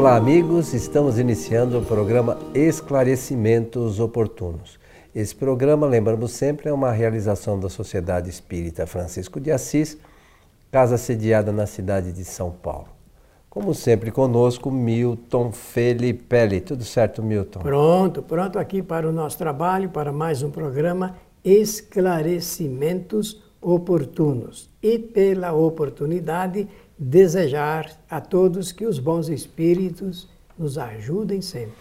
Olá, amigos. Estamos iniciando o programa Esclarecimentos Oportunos. Esse programa, lembramos sempre, é uma realização da Sociedade Espírita Francisco de Assis, casa sediada na cidade de São Paulo. Como sempre, conosco, Milton Felipe. Tudo certo, Milton? Pronto, pronto aqui para o nosso trabalho, para mais um programa Esclarecimentos Oportunos. E pela oportunidade, desejar a todos que os bons espíritos nos ajudem sempre.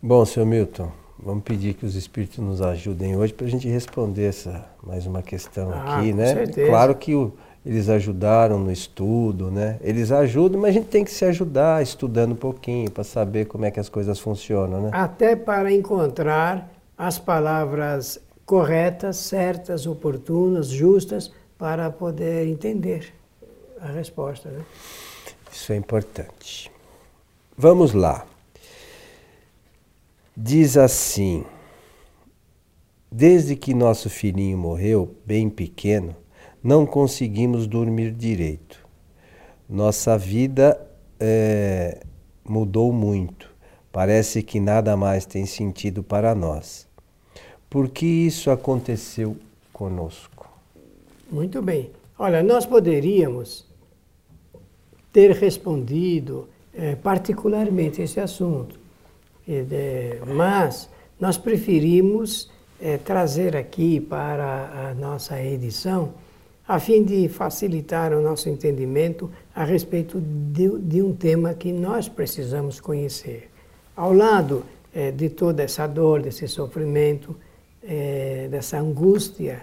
Bom, senhor Milton, vamos pedir que os espíritos nos ajudem hoje para a gente responder essa mais uma questão Ah, aqui, com né? certeza. Claro que o- eles ajudaram no estudo, né? Eles ajudam, mas a gente tem que se ajudar estudando um pouquinho para saber como é que as coisas funcionam, né? Até para encontrar as palavras corretas, certas, oportunas, justas, para poder entender a resposta. Né? Isso é importante. Vamos lá. Diz assim: Desde que nosso filhinho morreu, bem pequeno, não conseguimos dormir direito. Nossa vida eh, mudou muito. Parece que nada mais tem sentido para nós. Por que isso aconteceu conosco? Muito bem. Olha, nós poderíamos ter respondido eh, particularmente esse assunto, mas nós preferimos eh, trazer aqui para a nossa edição, a fim de facilitar o nosso entendimento a respeito de, de um tema que nós precisamos conhecer. Ao lado eh, de toda essa dor, desse sofrimento, dessa angústia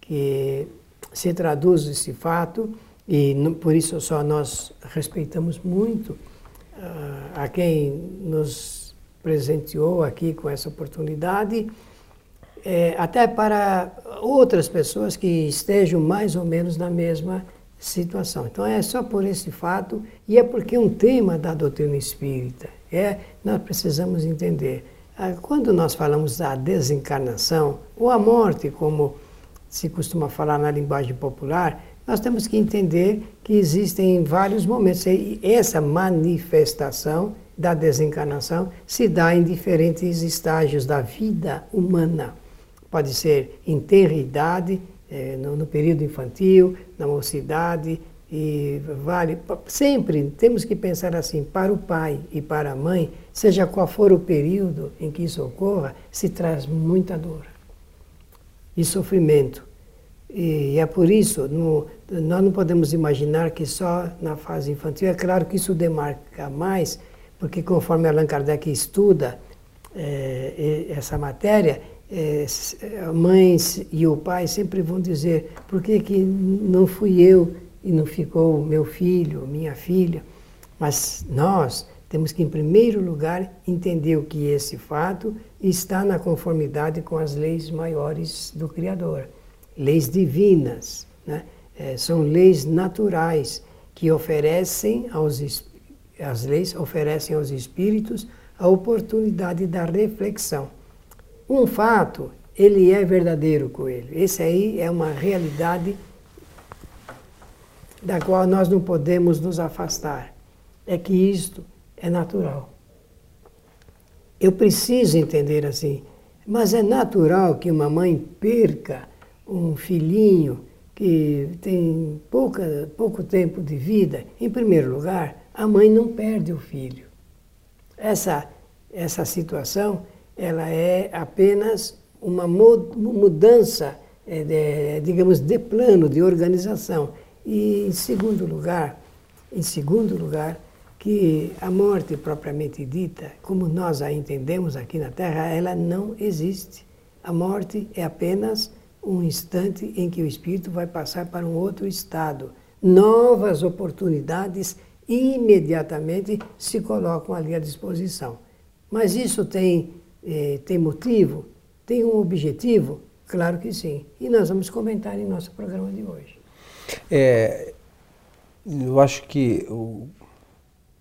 que se traduz esse fato e por isso só nós respeitamos muito ah, a quem nos presenteou aqui com essa oportunidade, eh, até para outras pessoas que estejam mais ou menos na mesma situação. Então é só por esse fato e é porque é um tema da doutrina espírita. É, nós precisamos entender. Ah, Quando nós falamos da desencarnação ou a morte, como se costuma falar na linguagem popular, nós temos que entender que existem vários momentos. E essa manifestação da desencarnação se dá em diferentes estágios da vida humana. Pode ser em no, no período infantil, na mocidade, e vale. Sempre temos que pensar assim: para o pai e para a mãe, seja qual for o período em que isso ocorra, se traz muita dor e sofrimento. E é por isso, no, nós não podemos imaginar que só na fase infantil, é claro que isso demarca mais, porque conforme Allan Kardec estuda e- essa matéria, eh, s- a mãe e o pai sempre vão dizer, por que, que não fui eu e não ficou meu filho, minha filha? Mas nós temos que, em primeiro lugar, entender que esse fato está na conformidade com as leis maiores do Criador, leis divinas, né? Eh, são leis naturais que oferecem aos as leis oferecem aos espíritos a oportunidade da reflexão. Um fato, ele é verdadeiro com ele. Esse aí é uma realidade da qual nós não podemos nos afastar. É que isto é natural. Eu preciso entender assim, mas é natural que uma mãe perca um filhinho que tem pouca, pouco tempo de vida. Em primeiro lugar, a mãe não perde o filho. Essa, essa situação ela é apenas uma mu- mudança, eh, de, digamos, de plano, de organização. E, em segundo lugar, em segundo lugar, que a morte propriamente dita, como nós a entendemos aqui na Terra, ela não existe. A morte é apenas um instante em que o espírito vai passar para um outro estado. Novas oportunidades imediatamente se colocam ali à disposição. Mas isso tem, eh, tem motivo? Tem um objetivo? Claro que sim. E nós vamos comentar em nosso programa de hoje. É, eu acho que o-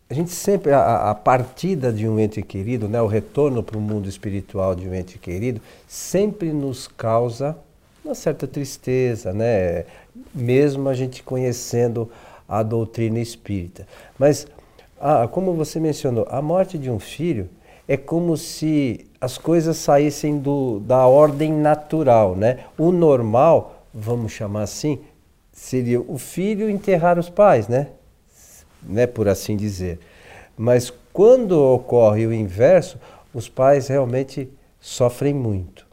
a gente sempre, a, a partida de um ente querido, né, o retorno para o mundo espiritual de um ente querido, sempre nos causa uma certa tristeza, né? mesmo a gente conhecendo a doutrina espírita. Mas Ah, como você mencionou, a morte de um filho é como se as coisas saíssem do, da ordem natural, né? O normal, vamos chamar assim, seria o filho enterrar os pais, né? né? Por assim dizer. Mas quando ocorre o inverso, os pais realmente sofrem muito.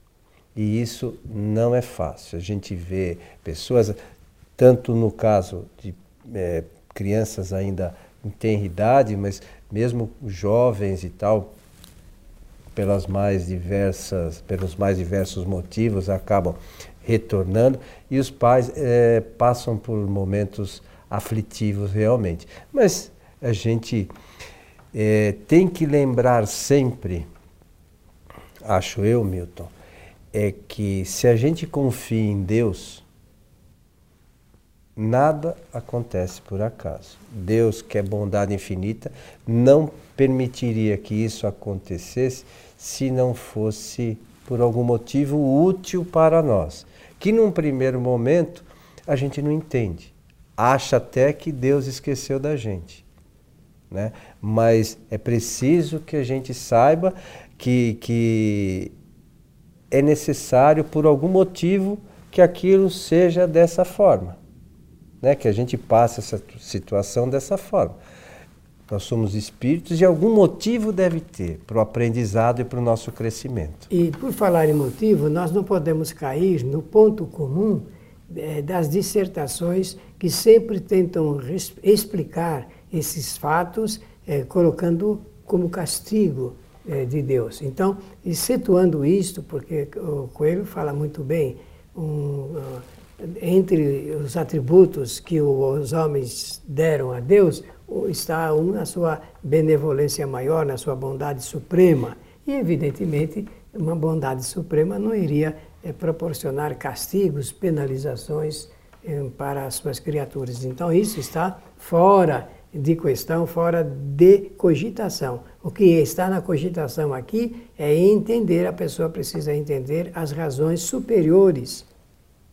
E isso não é fácil. A gente vê pessoas, tanto no caso de é, crianças ainda em tenridade, mas mesmo jovens e tal, pelas mais diversas, pelos mais diversos motivos, acabam retornando e os pais é, passam por momentos aflitivos realmente. Mas a gente é, tem que lembrar sempre, acho eu, Milton, é que se a gente confia em Deus, Nada acontece por acaso. Deus, que é bondade infinita, não permitiria que isso acontecesse se não fosse por algum motivo útil para nós. Que num primeiro momento a gente não entende. Acha até que Deus esqueceu da gente. Né? Mas é preciso que a gente saiba que, que é necessário, por algum motivo, que aquilo seja dessa forma né? que a gente passa essa situação dessa forma. Nós somos espíritos e algum motivo deve ter para o aprendizado e para o nosso crescimento. E por falar em motivo, nós não podemos cair no ponto comum é, das dissertações que sempre tentam explicar esses fatos, é, colocando como castigo é, de Deus. Então, situando isto, porque o Coelho fala muito bem, um, entre os atributos que os homens deram a Deus, está um na sua benevolência maior, na sua bondade suprema. E, evidentemente, uma bondade suprema não iria é, proporcionar castigos, penalizações é, para as suas criaturas. Então, isso está fora de questão, fora de cogitação. O que está na cogitação aqui é entender, a pessoa precisa entender as razões superiores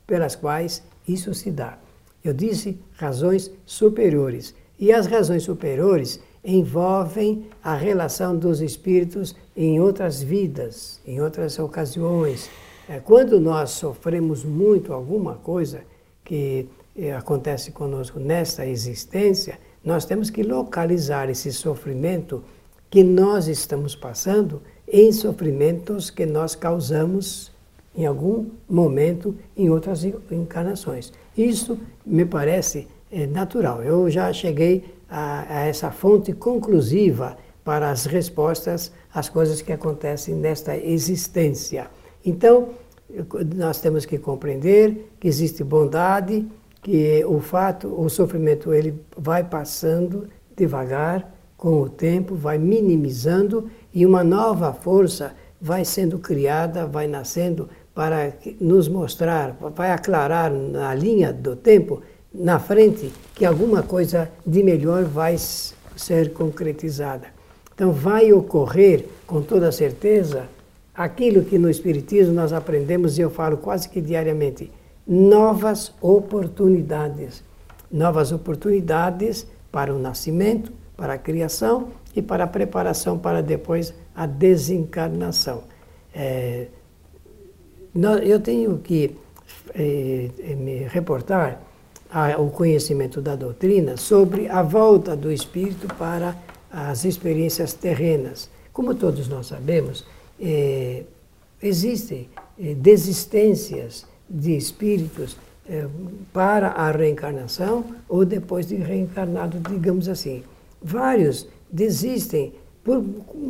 pelas quais isso se dá. Eu disse razões superiores. E as razões superiores envolvem a relação dos espíritos em outras vidas, em outras ocasiões. É, quando nós sofremos muito alguma coisa que é, acontece conosco nesta existência, nós temos que localizar esse sofrimento que nós estamos passando em sofrimentos que nós causamos em algum momento em outras encarnações. Isso me parece é, natural. Eu já cheguei a, a, essa fonte conclusiva para as respostas às coisas que acontecem nesta existência. Então, nós temos que compreender que existe bondade, que o fato, o sofrimento, ele vai passando devagar, com o tempo, vai minimizando e uma nova força vai sendo criada, vai nascendo para nos mostrar, vai aclarar na linha do tempo, na frente, que alguma coisa de melhor vai ser concretizada. Então, vai ocorrer, com toda certeza, aquilo que no Espiritismo nós aprendemos, e eu falo quase que diariamente: novas oportunidades. Novas oportunidades para o nascimento, para a criação e para a preparação para depois a desencarnação. É, eu tenho que eh, eh, me reportar ao conhecimento da doutrina sobre a volta do espírito para as experiências terrenas. Como todos nós sabemos, eh, existem eh, desistências de espíritos eh, para a reencarnação ou depois de reencarnado, digamos assim. Vários desistem por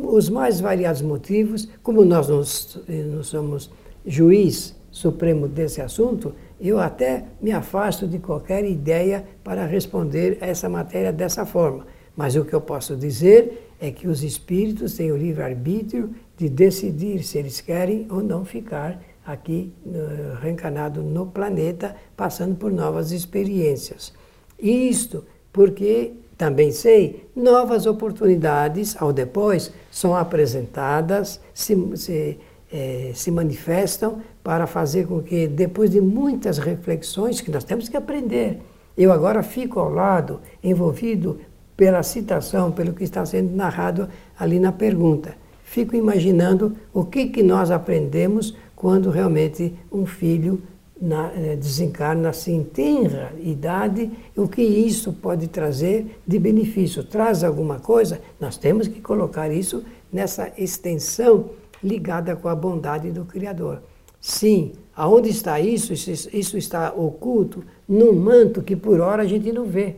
os mais variados motivos, como nós não, eh, não somos juiz supremo desse assunto, eu até me afasto de qualquer ideia para responder a essa matéria dessa forma. Mas o que eu posso dizer é que os espíritos têm o livre-arbítrio de decidir se eles querem ou não ficar aqui uh, reencarnado no planeta, passando por novas experiências. Isto porque também sei, novas oportunidades ao depois são apresentadas, se, se é, se manifestam para fazer com que, depois de muitas reflexões que nós temos que aprender, eu agora fico ao lado, envolvido pela citação, pelo que está sendo narrado ali na pergunta. Fico imaginando o que, que nós aprendemos quando realmente um filho na, eh, desencarna assim, tenra idade, o que isso pode trazer de benefício. Traz alguma coisa? Nós temos que colocar isso nessa extensão ligada com a bondade do Criador. Sim, aonde está isso? Isso está oculto num manto que por hora a gente não vê.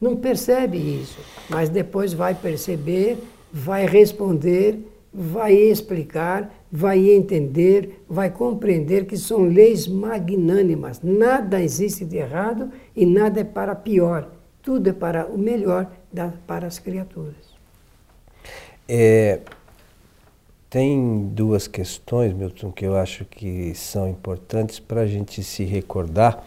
Não percebe isso, mas depois vai perceber, vai responder, vai explicar, vai entender, vai compreender que são leis magnânimas. Nada existe de errado e nada é para pior. Tudo é para o melhor da, para as criaturas. É, tem duas questões, Milton, que eu acho que são importantes para a gente se recordar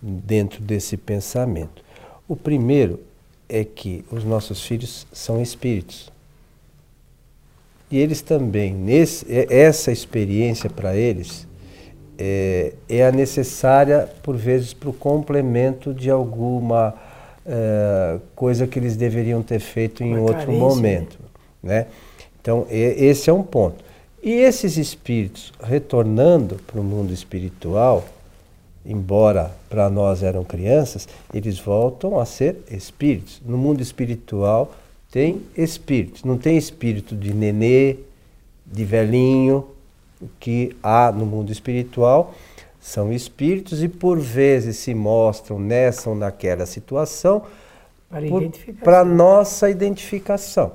dentro desse pensamento. O primeiro é que os nossos filhos são espíritos. E eles também, nesse, essa experiência para eles é, é, a necessária, por vezes, para o complemento de alguma é, coisa que eles deveriam ter feito em Uma outro carência, momento. Né? Então, esse é um ponto. E esses espíritos retornando para o mundo espiritual, embora para nós eram crianças, eles voltam a ser espíritos. No mundo espiritual, tem espíritos. Não tem espírito de nenê, de velhinho, que há no mundo espiritual. São espíritos e por vezes se mostram nessa ou naquela situação para nossa identificação.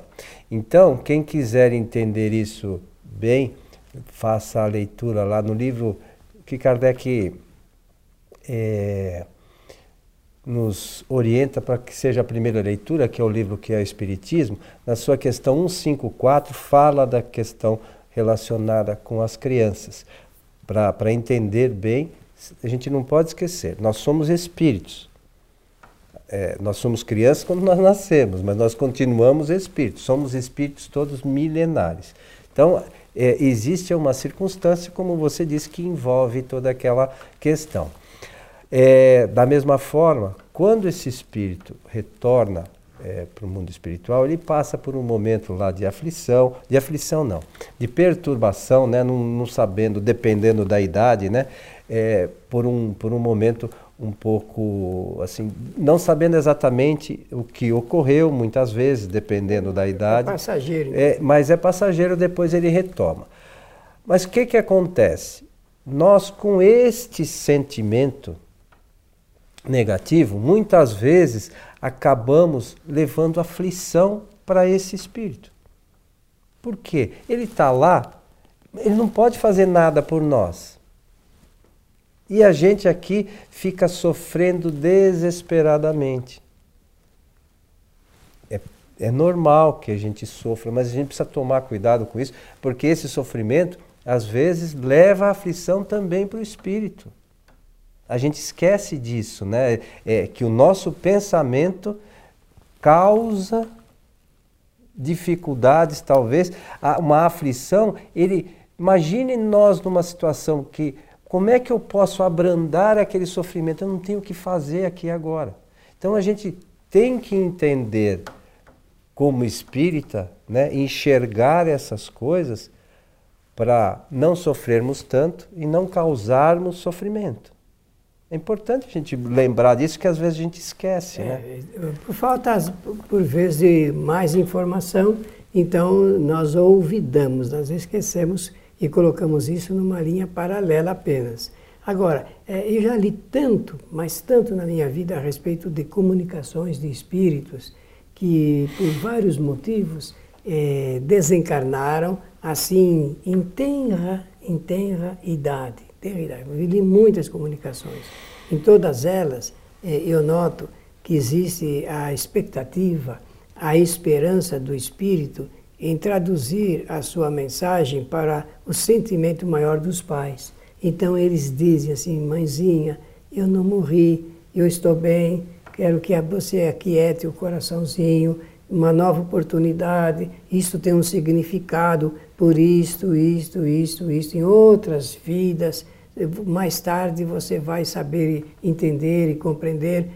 Então, quem quiser entender isso bem, faça a leitura lá no livro que Kardec é, nos orienta para que seja a primeira leitura, que é o livro que é o Espiritismo, na sua questão 154 fala da questão relacionada com as crianças. Para entender bem, a gente não pode esquecer, nós somos espíritos. É, nós somos crianças quando nós nascemos, mas nós continuamos espíritos, somos espíritos todos milenares. Então, é, existe uma circunstância, como você disse, que envolve toda aquela questão. É, da mesma forma, quando esse espírito retorna é, para o mundo espiritual, ele passa por um momento lá de aflição, de aflição não, de perturbação, né, não, não sabendo, dependendo da idade, né, é, por, um, por um momento um pouco assim, não sabendo exatamente o que ocorreu, muitas vezes, dependendo da idade. É passageiro. É, mas é passageiro, depois ele retoma. Mas o que, que acontece? Nós, com este sentimento, negativo, muitas vezes acabamos levando aflição para esse espírito. Por quê? Ele está lá, ele não pode fazer nada por nós. E a gente aqui fica sofrendo desesperadamente. É, é normal que a gente sofra, mas a gente precisa tomar cuidado com isso, porque esse sofrimento, às vezes, leva a aflição também para o espírito a gente esquece disso, né? É, que o nosso pensamento causa dificuldades, talvez, uma aflição. Ele, imagine nós numa situação que, como é que eu posso abrandar aquele sofrimento? Eu não tenho o que fazer aqui agora. Então a gente tem que entender como espírita, né, enxergar essas coisas para não sofrermos tanto e não causarmos sofrimento. É importante a gente lembrar disso, que às vezes a gente esquece, é, né? Por falta, por vezes, de mais informação, então nós olvidamos, nós esquecemos e colocamos isso numa linha paralela apenas. Agora, é, eu já li tanto, mas tanto na minha vida a respeito de comunicações de espíritos, que por vários motivos é, desencarnaram assim em tenra, em tenra idade idade. Eu li muitas comunicações. Em todas elas, eh, eu noto que existe a expectativa, a esperança do espírito em traduzir a sua mensagem para o sentimento maior dos pais. Então eles dizem assim: mãezinha, eu não morri, eu estou bem, quero que você aquiete o coraçãozinho, uma nova oportunidade, isso tem um significado por isto, isto, isto, isto, em outras vidas mais tarde você vai saber entender e compreender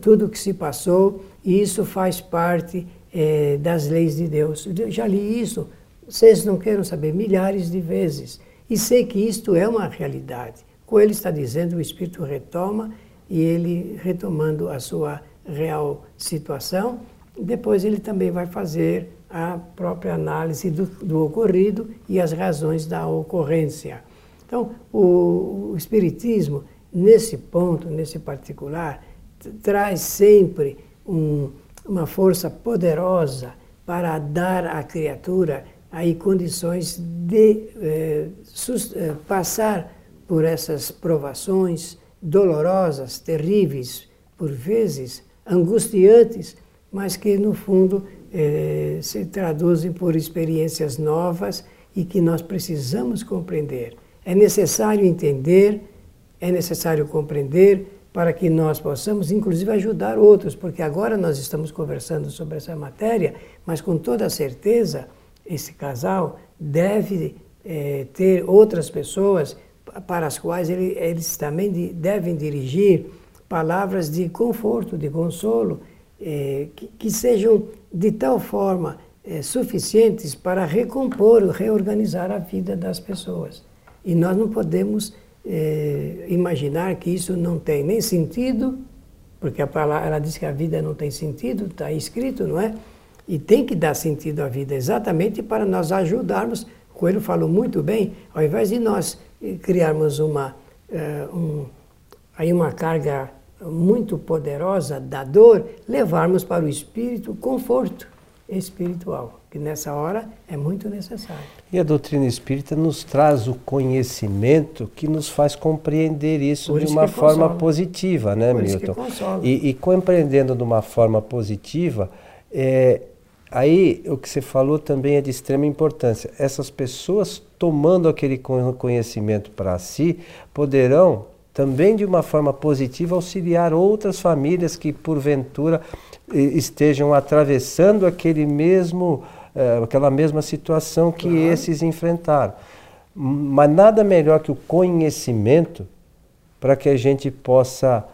tudo o que se passou, e isso faz parte é, das leis de Deus. Eu já li isso, vocês não queiram saber, milhares de vezes. E sei que isto é uma realidade. Coelho está dizendo, o Espírito retoma, e ele retomando a sua real situação, depois ele também vai fazer a própria análise do, do ocorrido e as razões da ocorrência. Então, o, o Espiritismo, nesse ponto, nesse particular, traz sempre um, uma força poderosa para dar à criatura aí condições de eh, eh, passar por essas provações dolorosas, terríveis, por vezes angustiantes, mas que no fundo eh, se traduzem por experiências novas e que nós precisamos compreender. É necessário entender, é necessário compreender para que nós possamos, inclusive, ajudar outros, porque agora nós estamos conversando sobre essa matéria, mas com toda certeza esse casal deve eh, ter outras pessoas para as quais ele, eles também de, devem dirigir palavras de conforto, de consolo, eh, que, sejam de tal forma eh, suficientes para recompor, reorganizar a vida das pessoas. E nós não podemos eh, imaginar que isso não tem nem sentido, porque a palavra, ela diz que a vida não tem sentido, está escrito, não é? E tem que dar sentido à vida exatamente para nós ajudarmos. Coelho falou muito bem, ao invés de nós criarmos uma, uh, um, aí uma carga muito poderosa da dor, levarmos para o espírito conforto espiritual, que nessa hora é muito necessário. E a doutrina espírita nos traz o conhecimento que nos faz compreender isso, isso de uma forma consola. positiva, né, Por Milton? E, e, compreendendo de uma forma positiva, é, Aí o que você falou também é de extrema importância. Essas pessoas tomando aquele conhecimento para si poderão também de uma forma positiva auxiliar outras famílias que porventura estejam atravessando aquele mesmo, eh, aquela mesma situação que claro. esses enfrentaram. Mas nada melhor que o conhecimento para que a gente possa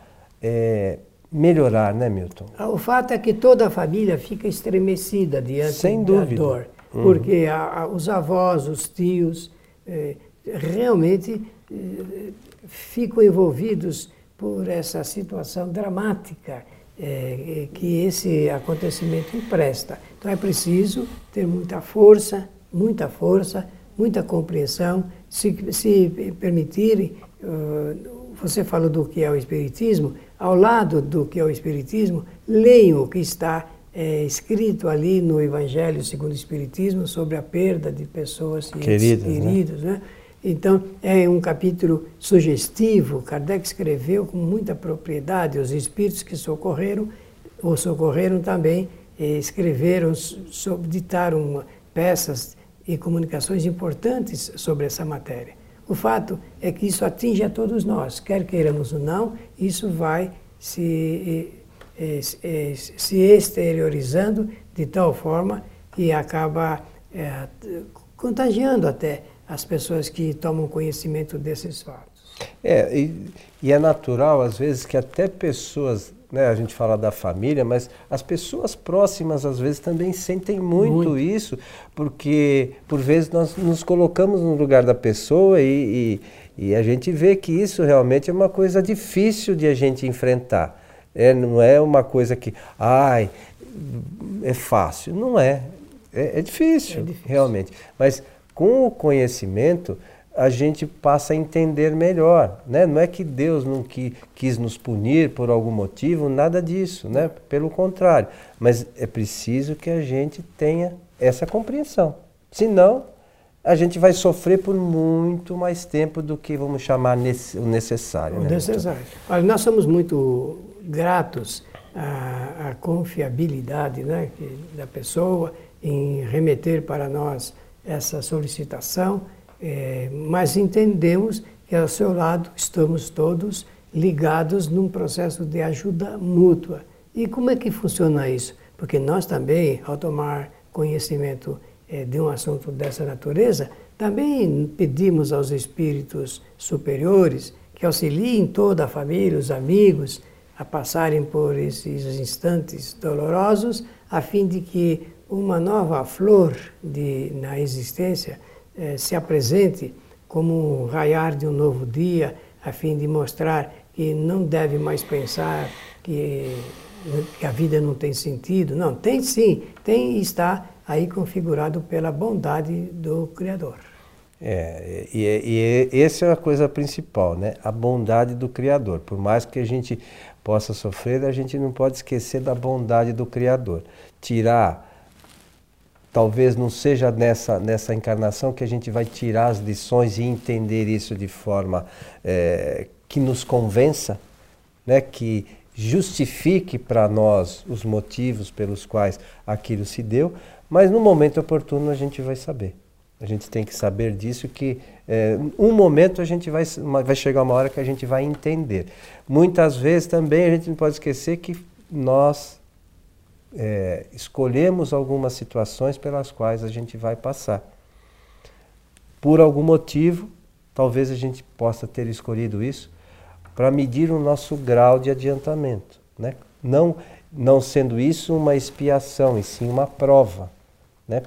é, melhorar, né, Milton? Ah, o fato é que toda a família fica estremecida diante Sem da dúvida. dor, uhum. porque a, a, os avós, os tios, eh, realmente eh, ficam envolvidos por essa situação dramática eh, que esse acontecimento empresta. Então é preciso ter muita força, muita força, muita compreensão, se, se permitirem. Uh, você falou do que é o Espiritismo, ao lado do que é o Espiritismo, leiam o que está é, escrito ali no Evangelho segundo o Espiritismo sobre a perda de pessoas queridas. queridas né? Então, é um capítulo sugestivo. Kardec escreveu com muita propriedade. Os espíritos que socorreram, ou socorreram também, eh, escreveram, ditaram peças e comunicações importantes sobre essa matéria. O fato é que isso atinge a todos nós, quer queiramos ou não, isso vai se, eh, eh, se exteriorizando de tal forma que acaba é, contagiando até as pessoas que tomam conhecimento desses fatos. É, e, e é natural, às vezes, que até pessoas né, a gente fala da família, mas as pessoas próximas às vezes também sentem muito, muito, isso, porque por vezes nós nos colocamos no lugar da pessoa e, e, e, a gente vê que isso realmente é uma coisa difícil de a gente enfrentar. É, não é uma coisa que, ai, é fácil. Não é. É, é difícil, é difícil, realmente. Mas com o conhecimento, a gente passa a entender melhor. Né? Não é que Deus não qui, quis nos punir por algum motivo, nada disso, né? pelo contrário. Mas é preciso que a gente tenha essa compreensão. Senão, a gente vai sofrer por muito mais tempo do que vamos chamar o necessário. O né? necessário. Olha, nós somos muito gratos à, à confiabilidade né, da pessoa em remeter para nós essa solicitação é, mas entendemos que ao seu lado estamos todos ligados num processo de ajuda mútua. E como é que funciona isso? Porque nós também, ao tomar conhecimento é, de um assunto dessa natureza, também pedimos aos espíritos superiores que auxiliem toda a família, os amigos, a passarem por esses instantes dolorosos, a fim de que uma nova flor de, na existência eh, se apresente como um raiar de um novo dia, a fim de mostrar que não deve mais pensar que, que a vida não tem sentido. Não, tem sim, tem e está aí configurado pela bondade do Criador. É, e, e, e essa é a coisa principal, né? A bondade do Criador. Por mais que a gente possa sofrer, a gente não pode esquecer da bondade do Criador. Tirar, talvez não seja nessa, nessa encarnação que a gente vai tirar as lições e entender isso de forma é, que nos convença, né? que justifique para nós os motivos pelos quais aquilo se deu, mas no momento oportuno a gente vai saber. A gente tem que saber disso que é, um momento a gente vai, vai chegar uma hora que a gente vai entender. Muitas vezes também a gente não pode esquecer que nós é, escolhemos algumas situações pelas quais a gente vai passar. Por algum motivo, talvez a gente possa ter escolhido isso para medir o nosso grau de adiantamento. Né? Não, não sendo isso uma expiação, e sim uma prova. Né?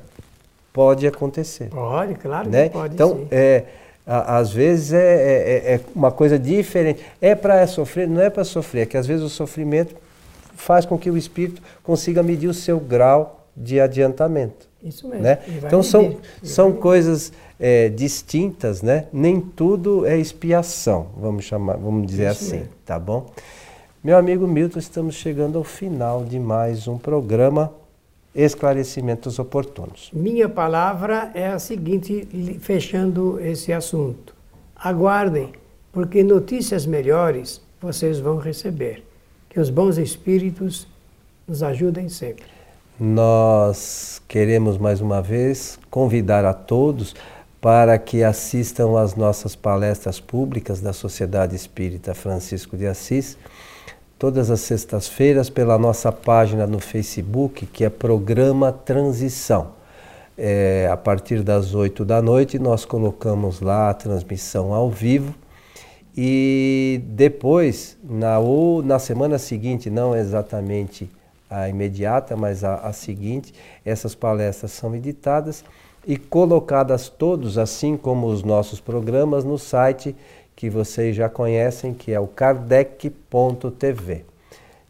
pode acontecer. Pode, claro né? pode. Então, sim. é, às vezes é, é, é, é uma coisa diferente. É para sofrer? Não é para sofrer, é que às vezes o sofrimento faz com que o espírito consiga medir o seu grau de adiantamento. Isso mesmo. Né? Então são, são coisas é, distintas, né? Nem tudo é expiação, vamos chamar, vamos dizer Isso assim, mesmo. tá bom? Meu amigo Milton, estamos chegando ao final de mais um programa esclarecimentos oportunos. Minha palavra é a seguinte, fechando esse assunto. Aguardem, porque notícias melhores vocês vão receber. Que os bons espíritos nos ajudem sempre. Nós queremos mais uma vez convidar a todos para que assistam às nossas palestras públicas da Sociedade Espírita Francisco de Assis todas as sextas-feiras pela nossa página no Facebook, que é Programa Transição. É, a partir das 8 da noite, nós colocamos lá a transmissão ao vivo. E depois, na, ou na semana seguinte, não exatamente a imediata, mas a, a seguinte, essas palestras são editadas e colocadas todos, assim como os nossos programas, no site que vocês já conhecem, que é o kardec.tv.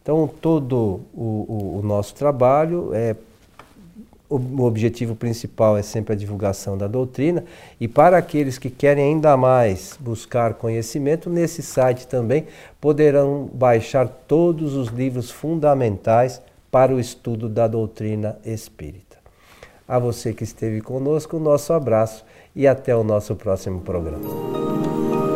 Então, todo o, o, o, nosso trabalho é. O, objetivo principal é sempre a divulgação da doutrina, e para aqueles que querem ainda mais buscar conhecimento, nesse site também poderão baixar todos os livros fundamentais para o estudo da doutrina espírita. A você que esteve conosco, o nosso abraço e até o nosso próximo programa.